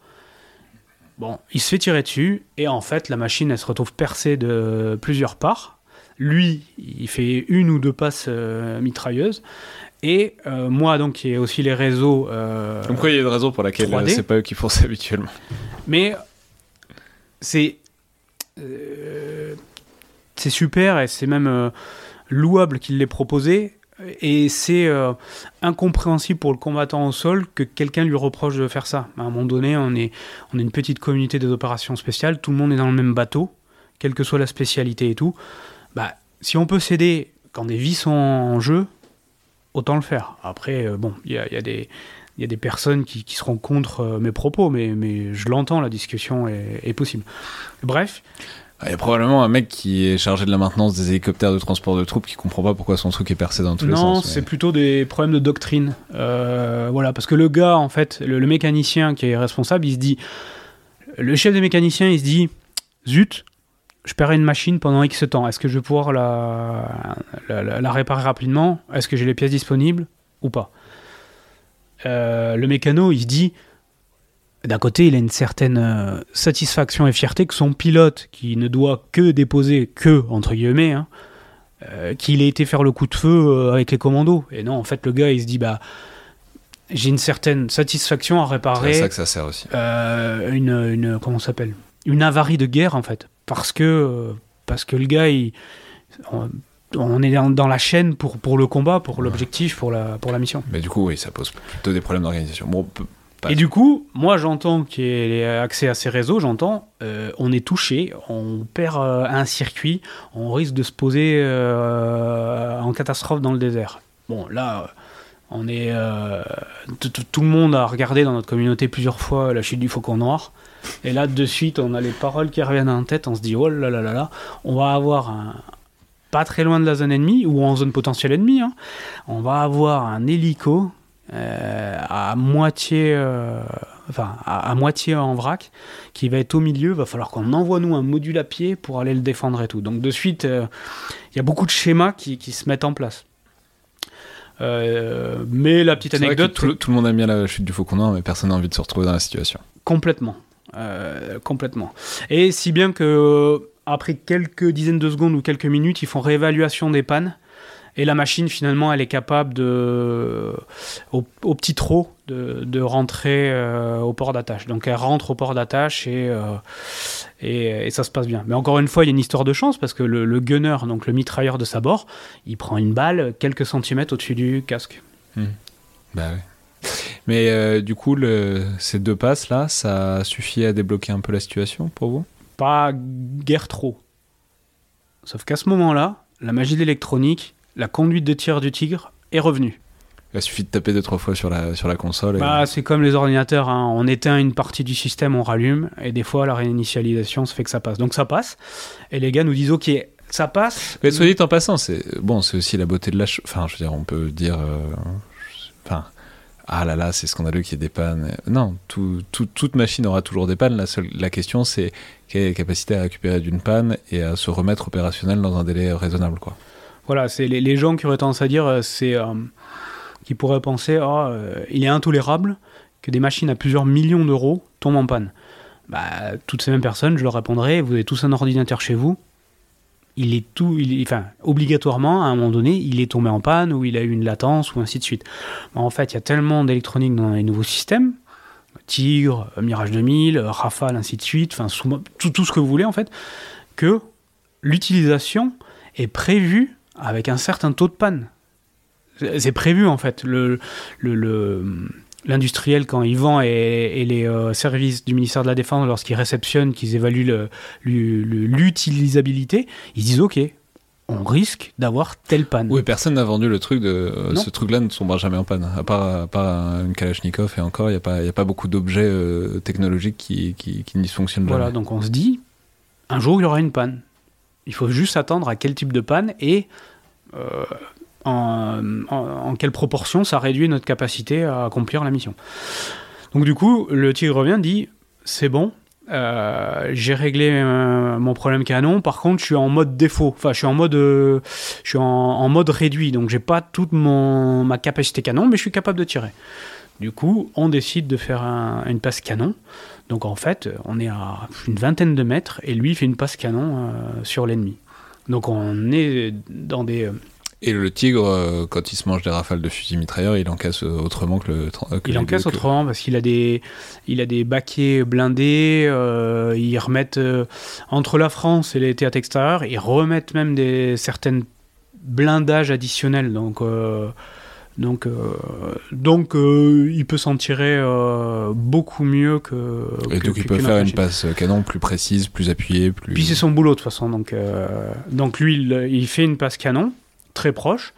Bon, il se fait tirer dessus, et en fait, la machine, elle se retrouve percée de plusieurs parts. Lui, il fait une ou deux passes euh, mitrailleuses. Et euh, moi, donc, qui ai aussi les réseaux. euh, Donc, il y a une raison pour laquelle 3D. euh, c'est pas eux qui font ça habituellement. mais c'est euh, c'est super et c'est même euh, louable qu'il l'ait proposé. Et c'est euh, incompréhensible pour le combattant au sol que quelqu'un lui reproche de faire ça. À un moment donné, on est, on est une petite communauté des opérations spéciales, tout le monde est dans le même bateau, quelle que soit la spécialité et tout. Bah, si on peut s'aider quand des vies sont en jeu, autant le faire. Après, bon, il y a, il y a des il y a des personnes qui, qui seront contre euh, mes propos, mais, mais je l'entends, la discussion est, est possible. Bref, Ah, Il y a probablement un mec qui est chargé de la maintenance des hélicoptères de transport de troupes qui comprend pas pourquoi son truc est percé dans tous les non, sens. c'est mais- plutôt des problèmes de doctrine. Euh, voilà, parce que le gars, en fait, le, le mécanicien qui est responsable, il se dit, le chef des mécaniciens, il se dit, zut, je paierai une machine pendant X temps. Est-ce que je vais pouvoir la, la, la- la réparer rapidement? Est-ce que j'ai les pièces disponibles? Ou pas Euh, Le mécano, il se dit, d'un côté, il a une certaine euh, satisfaction et fierté que son pilote, qui ne doit que déposer que, entre guillemets, hein, euh, qu'il ait été faire le coup de feu avec les commandos. Et non, en fait, le gars, il se dit, bah, j'ai une certaine satisfaction à C'est réparer ça que ça sert aussi. euh, une, une comment s'appelle? Une avarie de guerre en fait parce que parce que le gars il, on, est dans, la chaîne pour pour le combat pour l'objectif pour la pour la mission. Mais du coup, oui, ça pose plutôt des problèmes d'organisation. Bon, et du coup moi j'entends qu'il y ait accès à ces réseaux j'entends euh, on est touché on perd euh, un circuit on risque de se poser euh, en catastrophe dans le désert. Bon là on est tout le monde a regardé dans notre communauté plusieurs fois la chute du faucon noir. Et là de suite on a les paroles qui reviennent en tête on se dit oh là là là là on va avoir un pas très loin de la zone ennemie ou en zone potentielle ennemie hein, on va avoir un hélico euh, à moitié euh, enfin à, à moitié en vrac qui va être au milieu va falloir qu'on envoie nous un module à pied pour aller le défendre et tout donc de suite euh, il y a beaucoup de schémas qui, qui se mettent en place mais la petite anecdote tout, le- tout le monde aime bien la chute du faucon noir, mais personne n'a envie de se retrouver dans la situation. Complètement. Complètement. Et si bien que après quelques dizaines de secondes ou quelques minutes, ils font réévaluation des pannes. Et la machine, finalement, elle est capable de, au, petit trot, de, rentrer euh, au port d'attache. Donc elle rentre au port d'attache et, euh, et, ça se passe bien. Mais encore une fois, il y a une histoire de chance parce que le, gunner, donc le mitrailleur de sa bord, il prend une balle quelques centimètres au-dessus du casque. Bah ouais. Mais euh, du coup, ces deux passes là, ça suffit à débloquer un peu la situation pour vous? Pas guère trop. Sauf qu'à ce moment-là, la magie de l'électronique, la conduite de tir du tigre est revenue. Il suffit de taper deux trois fois sur la sur la console. et- Bah, c'est comme les ordinateurs, hein. on éteint une partie du système, on rallume, et des fois la réinitialisation se fait que ça passe. Donc ça passe, et les gars nous disent ok, ça passe. Mais soit dit en passant, c'est bon, c'est aussi la beauté de la chose. Enfin, je veux dire, on peut dire, euh, enfin, ah là là, c'est scandaleux qu'il y ait des pannes. Non, tout, tout- toute machine aura toujours des pannes. La seule, la question, c'est quelle est la capacité à récupérer d'une panne et à se remettre opérationnel dans un délai raisonnable, quoi. Voilà, c'est les, gens qui auraient tendance à dire, euh, c'est euh, qui pourraient penser, euh, il est intolérable que des machines à plusieurs millions d'euros tombent en panne. Bah, toutes ces mêmes personnes, je leur répondrai, vous avez tous un ordinateur chez vous. Il est tout, il enfin, obligatoirement, à un moment donné, il est tombé en panne ou il a eu une latence ou ainsi de suite. En fait, il y a tellement d'électronique dans les nouveaux systèmes, Tigre, Mirage 2000, euh, Rafale, ainsi de suite, enfin, tout, ce que vous voulez, en fait, que l'utilisation est prévue avec un certain taux de panne. C'est prévu en fait. Le- l'industriel quand il vend et, et les euh, services du ministère de la Défense lorsqu'ils réceptionnent, qu'ils évaluent l'utilisabilité, ils disent ok, on risque d'avoir telle panne. Oui, personne n'a vendu le truc de euh, ce truc-là ne tombera jamais en panne, à part, à part une Kalachnikov et encore, il n'y a pas, y a pas beaucoup d'objets euh, technologiques qui, qui, qui ne dysfonctionnent Voilà, jamais. donc on se dit, un jour il y aura une panne. Il faut juste attendre à quel type de panne et en, en, quelle proportion ça réduit notre capacité à accomplir la mission. Donc du coup, le tigre revient, dit c'est bon, euh, j'ai réglé euh, mon problème canon. Par contre, je suis en mode défaut. Enfin, je suis en mode, euh, je suis en, mode réduit. Donc, j'ai pas toute mon, ma capacité canon, mais je suis capable de tirer. Du coup, on décide de faire une passe canon. Donc, en fait, on est à une vingtaine de mètres et lui fait une passe canon sur l'ennemi. Donc, on est dans des et le tigre, euh, quand il se mange des rafales de fusil mitrailleur, il encaisse euh, autrement que le. Euh, il encaisse autrement parce qu'il a des, il a des baquets blindés. ils remettent entre la France et les théâtres extérieurs, ils remettent même des certaines blindages additionnels. Donc. Donc, donc il peut s'en tirer beaucoup mieux que. Et donc il peut faire une passe canon plus précise, plus appuyée, plus. Puis c'est son boulot de toute façon. Donc, donc lui, il, il, fait une passe canon très proche.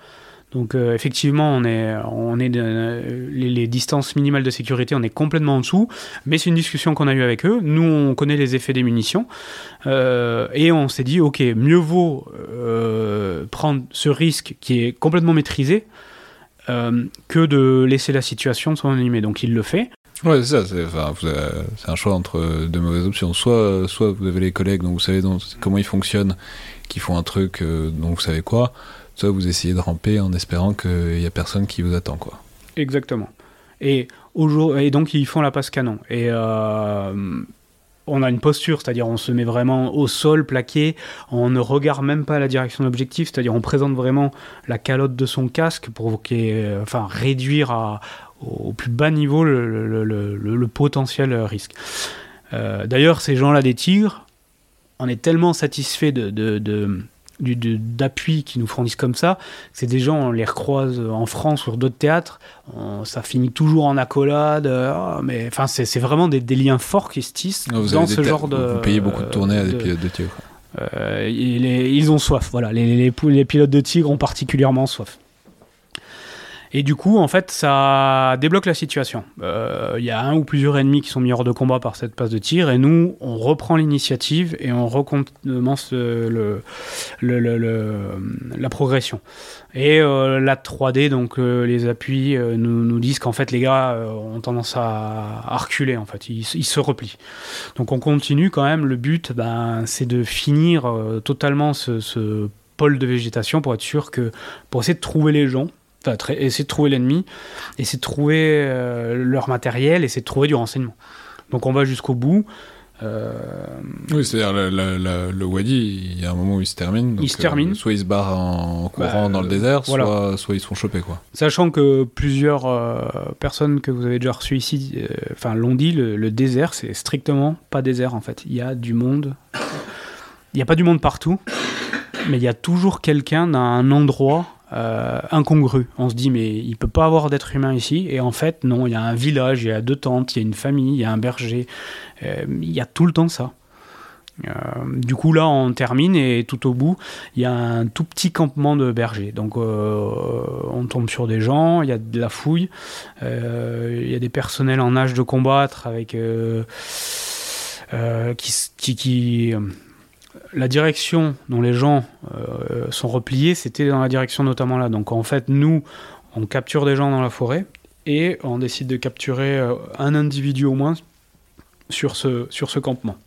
Donc euh, effectivement, on est, on est les, distances minimales de sécurité, on est complètement en dessous, mais c'est une discussion qu'on a eue avec eux. Nous, on connaît les effets des munitions euh, et on s'est dit, ok, mieux vaut euh, prendre ce risque qui est complètement maîtrisé que de laisser la situation sans animer. Donc il le fait. Ouais, c'est ça. C'est un choix entre deux mauvaises options. Soit, soit vous avez les collègues dont vous savez comment ils fonctionnent, qui font un truc dont vous savez quoi soit vous essayez de ramper en espérant qu'il n'y a personne qui vous attend. quoi. Exactement. Et, et donc ils font la passe canon. Et euh, on a une posture, c'est-à-dire on se met vraiment au sol, plaqué, on ne regarde même pas la direction de c'est-à-dire on présente vraiment la calotte de son casque pour enfin, réduire à, au plus bas niveau le, le, le, potentiel risque. Euh, d'ailleurs, ces gens-là des tigres, on est tellement satisfait de, de, de d'appui qui nous fournissent comme ça. C'est des gens, on les recroise en France sur d'autres théâtres, ça finit toujours en accolade, euh, mais enfin c'est vraiment des, liens forts qui se tissent ah, dans ce genre de. Vous payez beaucoup de tournées à des pilotes de tigre. Euh, ils ont soif, voilà. Les, les, les, pilotes de tigre ont particulièrement soif. Et du coup, en fait, ça débloque la situation. Euh, il y a un ou plusieurs ennemis qui sont mis hors de combat par cette passe de tir, et nous, on reprend l'initiative et on recommence le, la progression. Et euh, la 3D, donc euh, les appuis, nous, disent qu'en fait, les gars ont tendance à, reculer, en fait, ils, se replient. Donc on continue quand même. Le but, ben, c'est de finir totalement ce, ce pôle de végétation pour être sûr que, pour essayer de trouver les gens essayer de trouver l'ennemi, essayer de trouver euh, leur matériel, essayer de trouver du renseignement. Donc on va jusqu'au bout. Euh, oui, c'est-à-dire le Wadi, il y a un moment où il se termine. il se termine. Euh, soit il se barre en courant bah, dans le désert, soit, soit ils sont chopés. Quoi. Sachant que plusieurs personnes que vous avez déjà reçues ici enfin, l'ont dit, le, désert, c'est strictement pas désert en fait. Il y a du monde. Il n'y a pas du monde partout, mais il y a toujours quelqu'un dans un endroit euh, incongru. On se dit, mais il peut pas avoir d'être humain ici. Et en fait, non, il y a un village, il y a deux tentes, il y a une famille, il y a un berger. Euh, il y a tout le temps ça. Euh, du coup, là, on termine et tout au bout, il y a un tout petit campement de bergers. Donc, on tombe sur des gens, il y a de la fouille, il y a des personnels en âge de combattre avec qui, qui la direction dont les gens euh, sont repliés, c'était dans la direction notamment là. Donc en fait, nous, on capture des gens dans la forêt et on décide de capturer euh, un individu au moins sur ce, sur ce campement.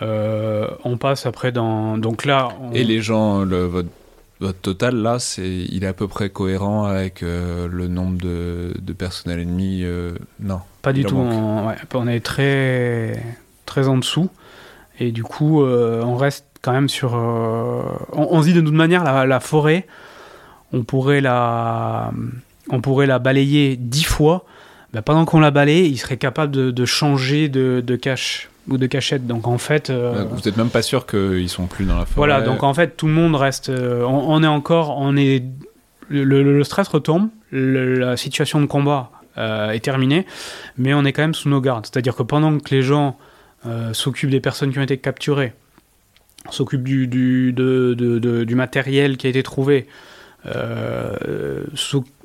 Euh, on passe après dans. Donc là. Et les gens, le, votre, total là, c'est, il est à peu près cohérent avec le nombre de, de personnels ennemis Non. Pas du tout. on, est très, très en dessous. Et du coup, euh, on reste quand même sur. Euh, on, se dit de toute manière, la, forêt, on pourrait la, on pourrait la balayer dix fois. Bah, pendant qu'on la balaye, il serait capable de, changer de, de, cache ou de cachette. Donc en fait. Euh, vous n'êtes même pas sûr qu'ils sont plus dans la forêt. Voilà, donc en fait, tout le monde reste. On, est encore. On est, le, stress retombe, la situation de combat est terminée, mais on est quand même sous nos gardes. C'est-à-dire que pendant que les gens euh, s'occupe des personnes qui ont été capturées, s'occupe du, du, du, matériel qui a été trouvé, euh,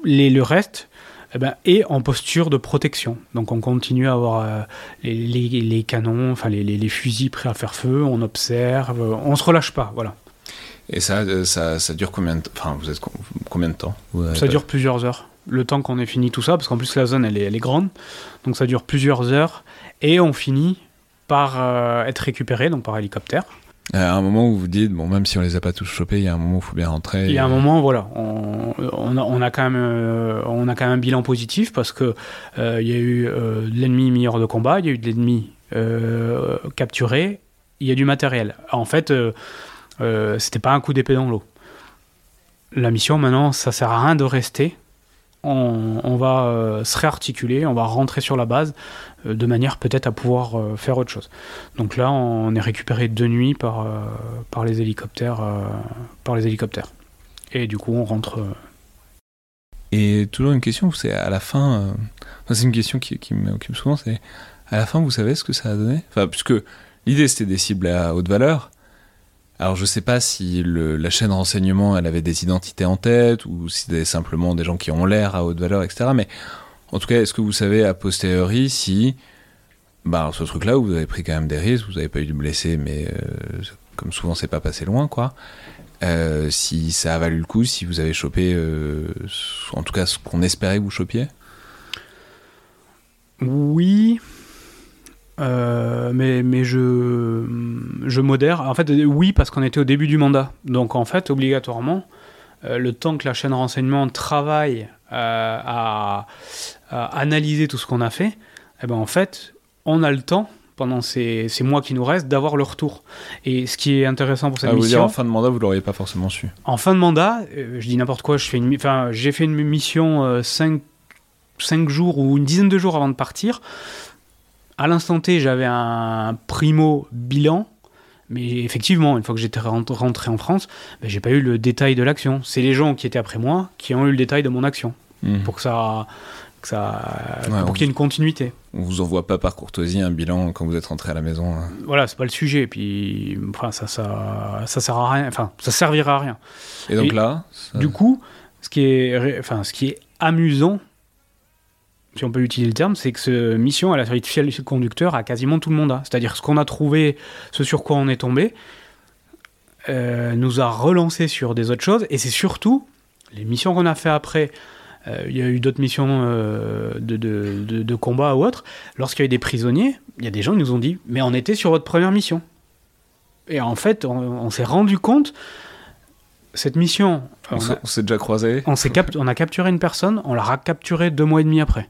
les, le reste, eh ben, et en posture de protection. Donc on continue à avoir euh, les, les- les canons, enfin les, les- fusils prêts à faire feu, on observe, on se relâche pas, voilà. Et ça, ça, ça dure combien de temps Enfin, vous êtes co- combien de temps? Ça dure plusieurs heures. Le temps qu'on ait fini tout ça, parce qu'en plus la zone elle est, elle est grande, donc ça dure plusieurs heures, et on finit par euh, être récupéré, donc par hélicoptère. À un moment où vous dites, bon, même si on les a pas tous chopés, il y a un moment où il faut bien rentrer. Il y a un moment, voilà, on, on a, on a quand même, euh, on a quand même un bilan positif parce que euh, il y a eu euh, de l'ennemi mis hors de combat, il y a eu de l'ennemi euh, capturé, il y a du matériel. En fait, euh, euh, c'était pas un coup d'épée dans l'eau. La mission maintenant, ça sert à rien de rester. On, va euh, se réarticuler, on va rentrer sur la base euh, de manière peut-être à pouvoir euh, faire autre chose. Donc là, on est récupéré de nuit par, par les hélicoptères, par les hélicoptères. Et du coup, on rentre. Et toujours une question, c'est à la fin. c'est une question qui, qui m'occupe souvent, c'est à la fin, vous savez ce que ça a donné? Enfin, puisque l'idée c'était des cibles à haute valeur. Alors, je sais pas si la chaîne renseignement, elle avait des identités en tête ou si c'était simplement des gens qui ont l'air à haute valeur, etc. Mais en tout cas, est-ce que vous savez a posteriori si, bah, ce truc-là, vous avez pris quand même des risques, vous n'avez pas eu de blessés, mais euh, comme souvent, c'est pas passé loin, quoi. Euh, si ça a valu le coup, si vous avez chopé, euh, en tout cas ce qu'on espérait que vous chopiez? Oui. Euh, mais, mais je, je modère. En fait, oui, parce qu'on était au début du mandat. Donc, en fait, obligatoirement, euh, le temps que la chaîne renseignement travaille euh, à, à analyser tout ce qu'on a fait, eh ben, en fait, on a le temps, pendant ces, ces mois qui nous restent, d'avoir le retour. Et ce qui est intéressant pour cette Ah, vous mission. dire en fin de mandat, vous l'auriez pas forcément su. En fin de mandat, je dis n'importe quoi, je fais une, mi- enfin, j'ai fait une mission 5 jours ou une dizaine de jours avant de partir. À l'instant T, j'avais un primo bilan, mais effectivement, une fois que j'étais rent- rentré en France, ben, j'ai pas eu le détail de l'action. C'est les gens qui étaient après moi qui ont eu le détail de mon action Mhm. pour que ça, que ça, Ouais, pour qu'il y ait une continuité. On vous envoie pas par courtoisie un bilan quand vous êtes rentré à la maison. hein. Voilà, c'est pas le sujet. Et puis, enfin, ça, ça, ça sert à rien. Enfin, ça servira à rien. Et donc Et là, ça- Du coup, ce qui est, enfin, ce qui est amusant, si on peut utiliser le terme, c'est que ce mission, elle a servi de fil conducteur à quasiment tout le mandat. C'est-à-dire ce qu'on a trouvé, ce sur quoi on est tombé, euh, nous a relancé sur des autres choses. Et c'est surtout les missions qu'on a fait après. euh, Il y a eu d'autres missions euh, de, de, de- de combat ou autres. Lorsqu'il y a eu des prisonniers, il y a des gens qui nous ont dit Mais on était sur votre première mission. Et en fait, on, on s'est rendu compte, cette mission, on s'est- déjà croisé. on, cap- on a capturé une personne, on l'a recapturé deux mois et demi après.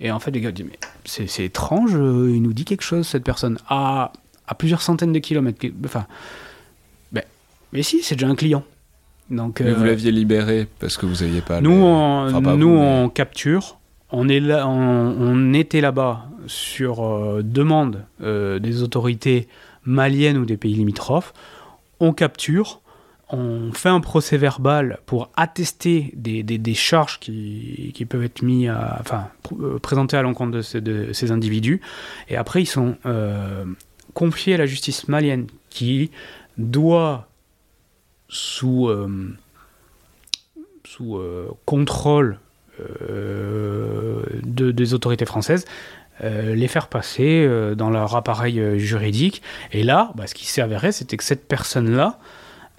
Et en fait, les gars disent, mais c'est, c'est étrange, euh, il nous dit quelque chose, cette personne, à, à plusieurs centaines de kilomètres. Enfin, ben, mais si, c'est déjà un client. Donc, Mais euh, vous l'aviez libéré parce que vous aviez pas. nous, on, enfin, pas nous vous, mais- on capture. On, est là, on, on était là-bas sur euh, demande euh, des autorités maliennes ou des pays limitrophes. On capture, on fait un procès verbal pour attester des, charges qui, peuvent être mis à, enfin, euh, présentées à l'encontre de, ces- individus. Et après, ils sont euh, confiés à la justice malienne qui doit, sous, euh, contrôle de- des autorités françaises, les faire passer dans leur appareil juridique. Et là, bah, ce qui s'est avéré, c'était que cette personne-là,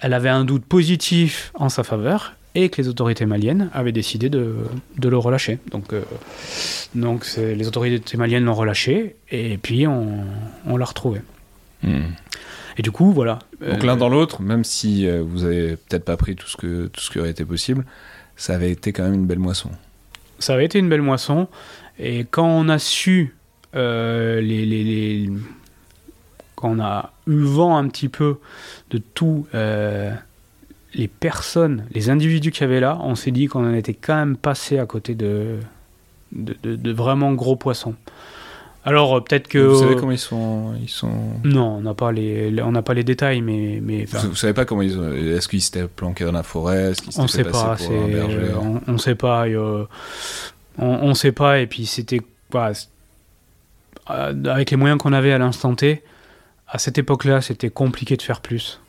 elle avait un doute positif en sa faveur et que les autorités maliennes avaient décidé de, de le relâcher. Donc, euh, donc les autorités maliennes l'ont relâché et puis on, on l'a retrouvé. Hmm. Et du coup, voilà. Donc Euh, l'un dans l'autre, même si euh, vous avez peut-être pas pris tout ce que tout ce qui aurait été possible, ça avait été quand même une belle moisson. ça avait été une belle moisson. Et quand on a su, euh, les, les- on a eu vent un petit peu de tout, euh, les personnes, les individus qu'il y avait là, on s'est dit qu'on en était quand même passé à côté de, de, de- de vraiment gros poissons. Alors euh, peut-être que... Vous savez comment ils sont ils sont Non, on n'a pas les, on pas les détails, mais, mais vous, vous savez pas comment ils ont est-ce qu'ils s'étaient planqués dans la forêt, est-ce qu'ils on s'étaient sait pas, pour un c'est- berger on, on sait pas, et, euh, on, on sait pas, et puis c'était voilà, euh, avec les moyens qu'on avait à l'instant T, à cette époque-là, c'était compliqué de faire plus.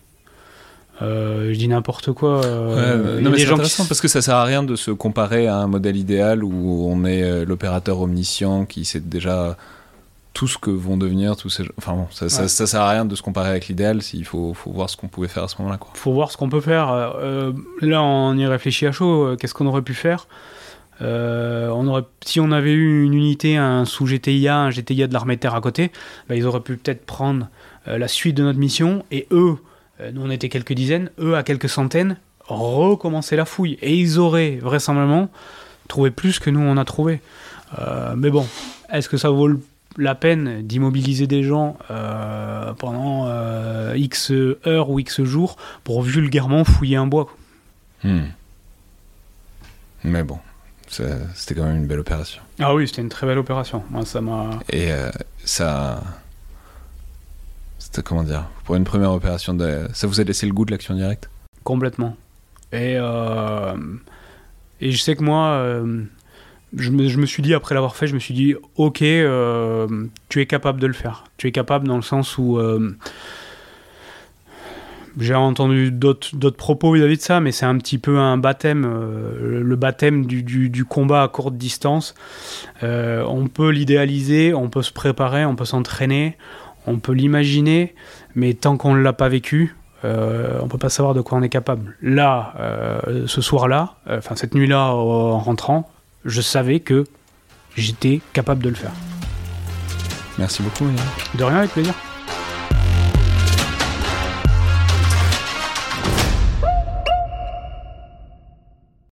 Euh, je dis n'importe quoi. euh, non, mais des c'est qui intéressant parce que ça sert à rien de se comparer à un modèle idéal où on est euh, l'opérateur omniscient qui sait déjà tout ce que vont devenir tous ces. Enfin bon, ça, Ouais. ça sert à rien de se comparer avec l'idéal. S'il faut, faut voir ce qu'on pouvait faire à ce moment-là, quoi. faut voir ce qu'on peut faire. Euh, là, on y réfléchit à chaud. Qu'est-ce qu'on aurait pu faire? Euh, on aurait, Si on avait eu une unité, un sous GTIA, un GTIA de l'armée terre à côté, bah, ils auraient pu peut-être prendre euh, la suite de notre mission et eux, euh, nous on était quelques dizaines, eux à quelques centaines, recommencer la fouille. Et ils auraient vraisemblablement trouvé plus que nous on a trouvé. Mais bon, est-ce que ça vaut la peine d'immobiliser des gens pendant X heures ou X jours pour vulgairement fouiller un bois. Hmm. Mais bon, c'était quand même une belle opération. Ah oui, c'était une très belle opération. Moi, ça m'a. Et euh, ça. C'était comment dire Pour une première opération, de... ça vous a laissé le goût de l'action directe? Complètement. Et, euh, et je sais que moi, euh, je, me, je me suis dit, après l'avoir fait, je me suis dit, ok, tu es capable de le faire. Tu es capable dans le sens où. J'ai entendu d'autres propos vis-à-vis de ça, mais c'est un petit peu un baptême, euh, le baptême du, du- du combat à courte distance. Euh, on peut l'idéaliser, on peut se préparer, on peut s'entraîner, on peut l'imaginer, mais tant qu'on ne l'a pas vécu, euh, on peut pas savoir de quoi on est capable. Là, euh, ce soir-là, enfin cette nuit-là, en rentrant, je savais que j'étais capable de le faire. Merci beaucoup. Yann. De rien, avec plaisir.